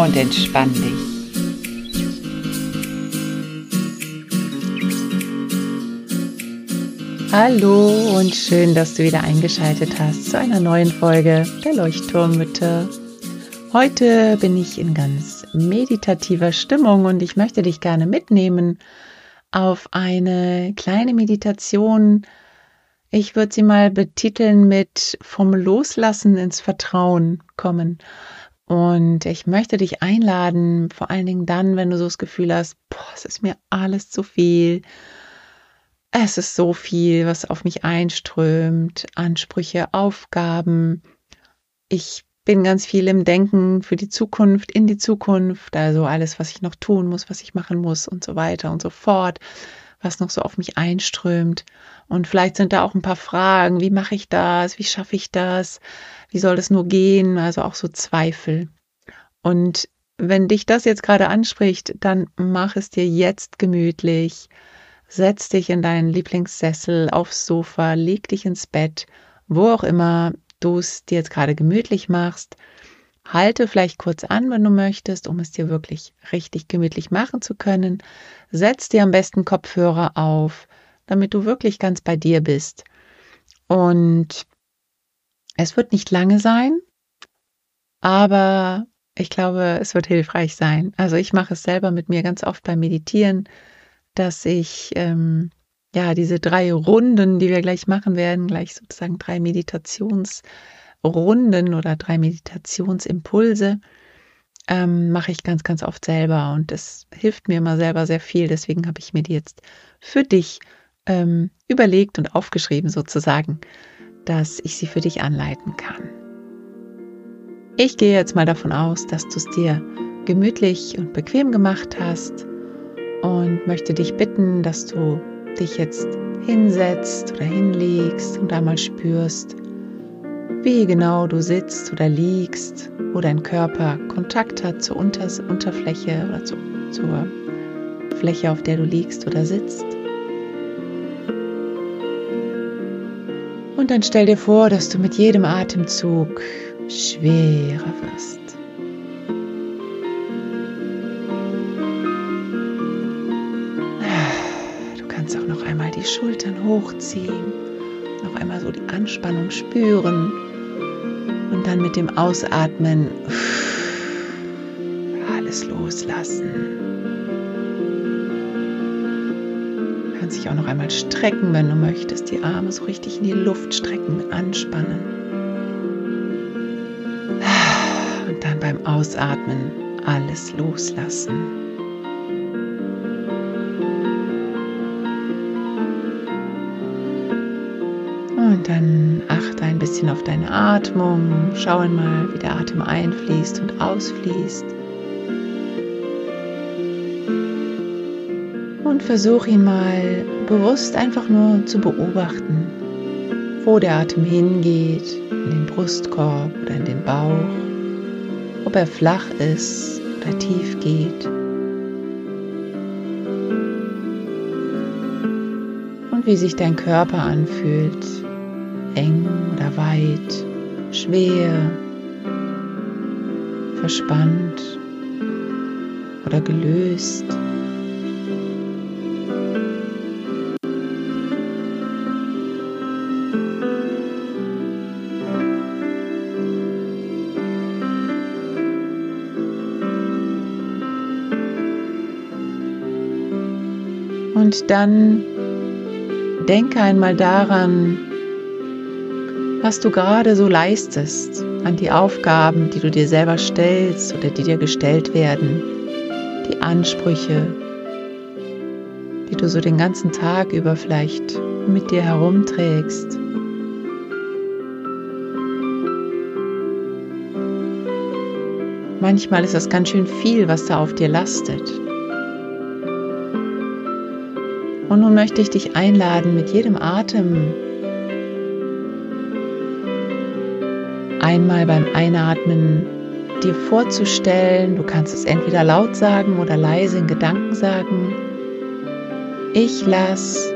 und entspann dich. Hallo und schön, dass du wieder eingeschaltet hast zu einer neuen Folge der Leuchtturmmütter. Heute bin ich in ganz meditativer Stimmung und ich möchte dich gerne mitnehmen auf eine kleine Meditation. Ich würde sie mal betiteln mit vom Loslassen ins Vertrauen kommen. Und ich möchte dich einladen, vor allen Dingen dann, wenn du so das Gefühl hast, boah, es ist mir alles zu viel. Es ist so viel, was auf mich einströmt, Ansprüche, Aufgaben. Ich bin ganz viel im Denken für die Zukunft, in die Zukunft, also alles, was ich noch tun muss, was ich machen muss und so weiter und so fort, was noch so auf mich einströmt. Und vielleicht sind da auch ein paar Fragen, wie mache ich das, wie schaffe ich das? wie soll das nur gehen? Also auch so Zweifel. Und wenn dich das jetzt gerade anspricht, dann mach es dir jetzt gemütlich. Setz dich in deinen Lieblingssessel, aufs Sofa, leg dich ins Bett, wo auch immer du es dir jetzt gerade gemütlich machst. Halte vielleicht kurz an, wenn du möchtest, um es dir wirklich richtig gemütlich machen zu können. Setz dir am besten Kopfhörer auf, damit du wirklich ganz bei dir bist. Und es wird nicht lange sein, aber ich glaube, es wird hilfreich sein. Also ich mache es selber mit mir ganz oft beim Meditieren, dass ich ähm, ja diese drei Runden, die wir gleich machen werden, gleich sozusagen drei Meditationsrunden oder drei Meditationsimpulse, ähm, mache ich ganz, ganz oft selber und das hilft mir immer selber sehr viel. Deswegen habe ich mir die jetzt für dich ähm, überlegt und aufgeschrieben sozusagen dass ich sie für dich anleiten kann. Ich gehe jetzt mal davon aus, dass du es dir gemütlich und bequem gemacht hast und möchte dich bitten, dass du dich jetzt hinsetzt oder hinlegst und einmal spürst, wie genau du sitzt oder liegst, wo dein Körper Kontakt hat zur Unter Unterfläche oder zu, zur Fläche, auf der du liegst oder sitzt. Und dann stell dir vor, dass du mit jedem Atemzug schwerer wirst. Du kannst auch noch einmal die Schultern hochziehen, noch einmal so die Anspannung spüren und dann mit dem Ausatmen alles loslassen. kannst dich auch noch einmal strecken, wenn du möchtest. Die Arme so richtig in die Luft strecken, anspannen. Und dann beim Ausatmen alles loslassen. Dann achte ein bisschen auf deine Atmung. Schau einmal, wie der Atem einfließt und ausfließt. und versuch ihn mal bewusst einfach nur zu beobachten, wo der Atem hingeht, in den Brustkorb oder in den Bauch, ob er flach ist oder tief geht. Und wie sich dein Körper anfühlt, eng oder weit, schwer, verspannt oder gelöst. Und dann denke einmal daran, was du gerade so leistest, an die Aufgaben, die du dir selber stellst oder die dir gestellt werden, die Ansprüche, die du so den ganzen Tag über vielleicht mit dir herumträgst. Manchmal ist das ganz schön viel, was da auf dir lastet. Und nun möchte ich dich einladen, mit jedem Atem einmal beim Einatmen dir vorzustellen, du kannst es entweder laut sagen oder leise in Gedanken sagen, ich lass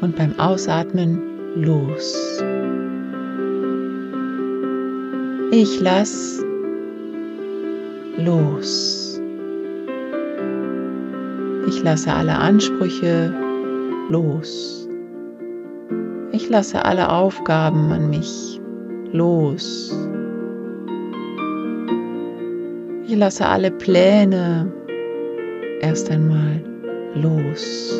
und beim Ausatmen los. Ich lass los. Ich lasse alle Ansprüche los. Ich lasse alle Aufgaben an mich los. Ich lasse alle Pläne erst einmal los.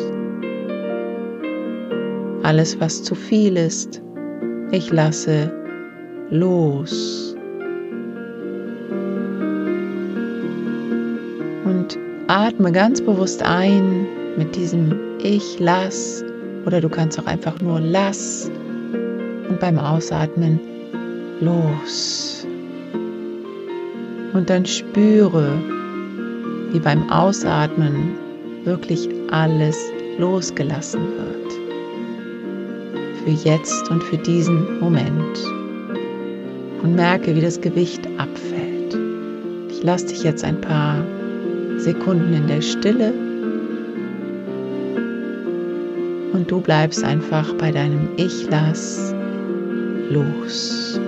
Alles, was zu viel ist, ich lasse los. Und atme ganz bewusst ein mit diesem Ich lass oder du kannst auch einfach nur lass und beim Ausatmen los. Und dann spüre, wie beim Ausatmen wirklich alles losgelassen wird. Für jetzt und für diesen Moment. Und merke, wie das Gewicht abfällt. Ich lasse dich jetzt ein paar Sekunden in der Stille und du bleibst einfach bei deinem Ich lass los.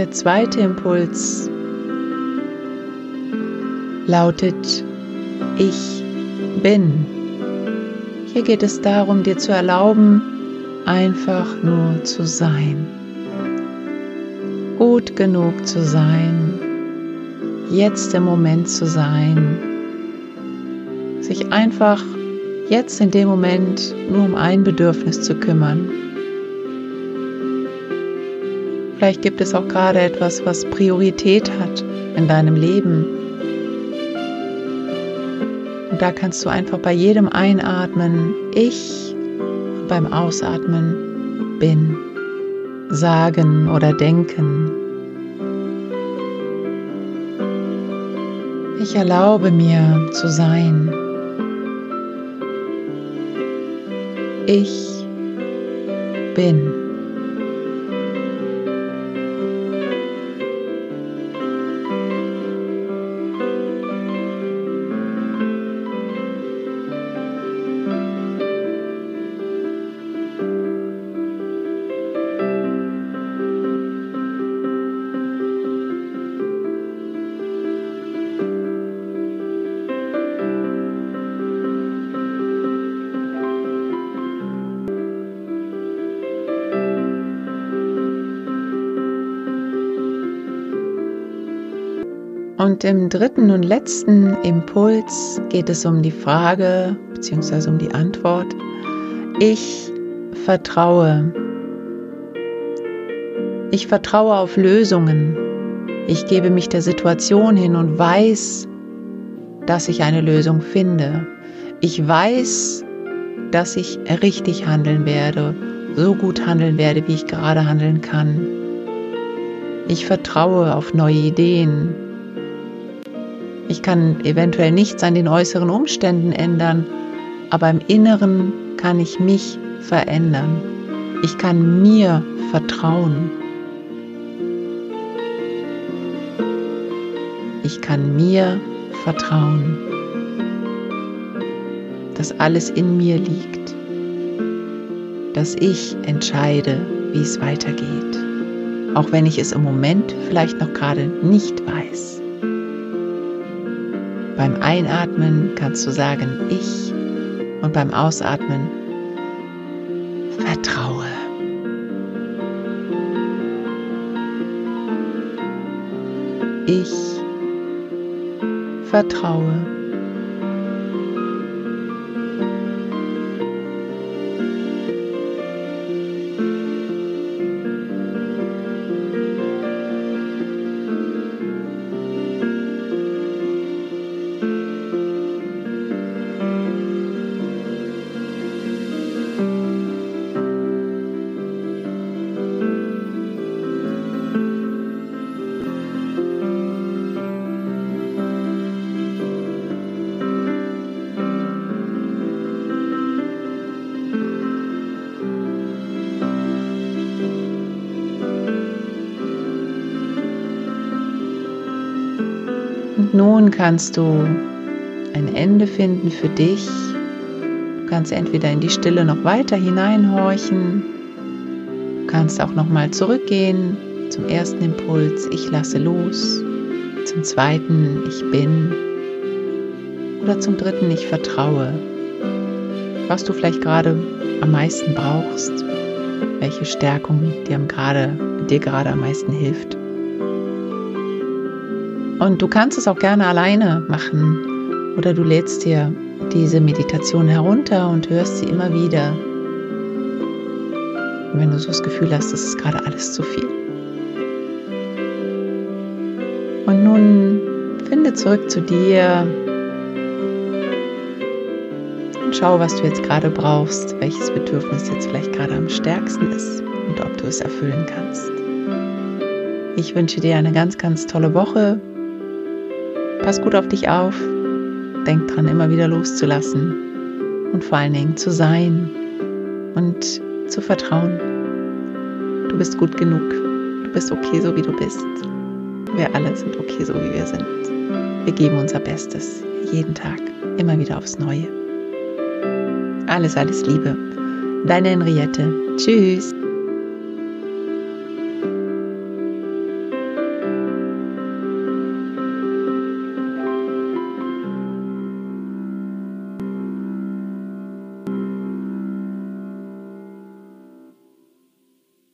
Der zweite Impuls lautet, ich bin. Hier geht es darum, dir zu erlauben, einfach nur zu sein. Gut genug zu sein, jetzt im Moment zu sein, sich einfach jetzt in dem Moment nur um ein Bedürfnis zu kümmern Vielleicht gibt es auch gerade etwas, was Priorität hat in deinem Leben. Und da kannst du einfach bei jedem Einatmen ich und beim Ausatmen bin sagen oder denken. Ich erlaube mir zu sein. Ich bin. Und im dritten und letzten Impuls geht es um die Frage bzw. um die Antwort, ich vertraue. Ich vertraue auf Lösungen. Ich gebe mich der Situation hin und weiß, dass ich eine Lösung finde. Ich weiß, dass ich richtig handeln werde, so gut handeln werde, wie ich gerade handeln kann. Ich vertraue auf neue Ideen, ich kann eventuell nichts an den äußeren Umständen ändern, aber im Inneren kann ich mich verändern. Ich kann mir vertrauen. Ich kann mir vertrauen, dass alles in mir liegt, dass ich entscheide, wie es weitergeht, auch wenn ich es im Moment vielleicht noch gerade nicht weiß. Beim Einatmen kannst du sagen ich und beim Ausatmen vertraue. Ich vertraue. Nun kannst du ein Ende finden für dich. Du kannst entweder in die Stille noch weiter hineinhorchen. Du kannst auch noch mal zurückgehen zum ersten Impuls, ich lasse los. Zum zweiten, ich bin. Oder zum dritten, ich vertraue. Was du vielleicht gerade am meisten brauchst, welche Stärkung dir gerade, dir gerade am meisten hilft. Und du kannst es auch gerne alleine machen oder du lädst dir diese Meditation herunter und hörst sie immer wieder. Wenn du so das Gefühl hast, das ist gerade alles zu viel. Und nun finde zurück zu dir und schau, was du jetzt gerade brauchst, welches Bedürfnis jetzt vielleicht gerade am stärksten ist und ob du es erfüllen kannst. Ich wünsche dir eine ganz, ganz tolle Woche. Pass gut auf dich auf. Denk dran, immer wieder loszulassen und vor allen Dingen zu sein und zu vertrauen. Du bist gut genug. Du bist okay, so wie du bist. Wir alle sind okay, so wie wir sind. Wir geben unser Bestes jeden Tag, immer wieder aufs Neue. Alles, alles Liebe. Deine Henriette. Tschüss.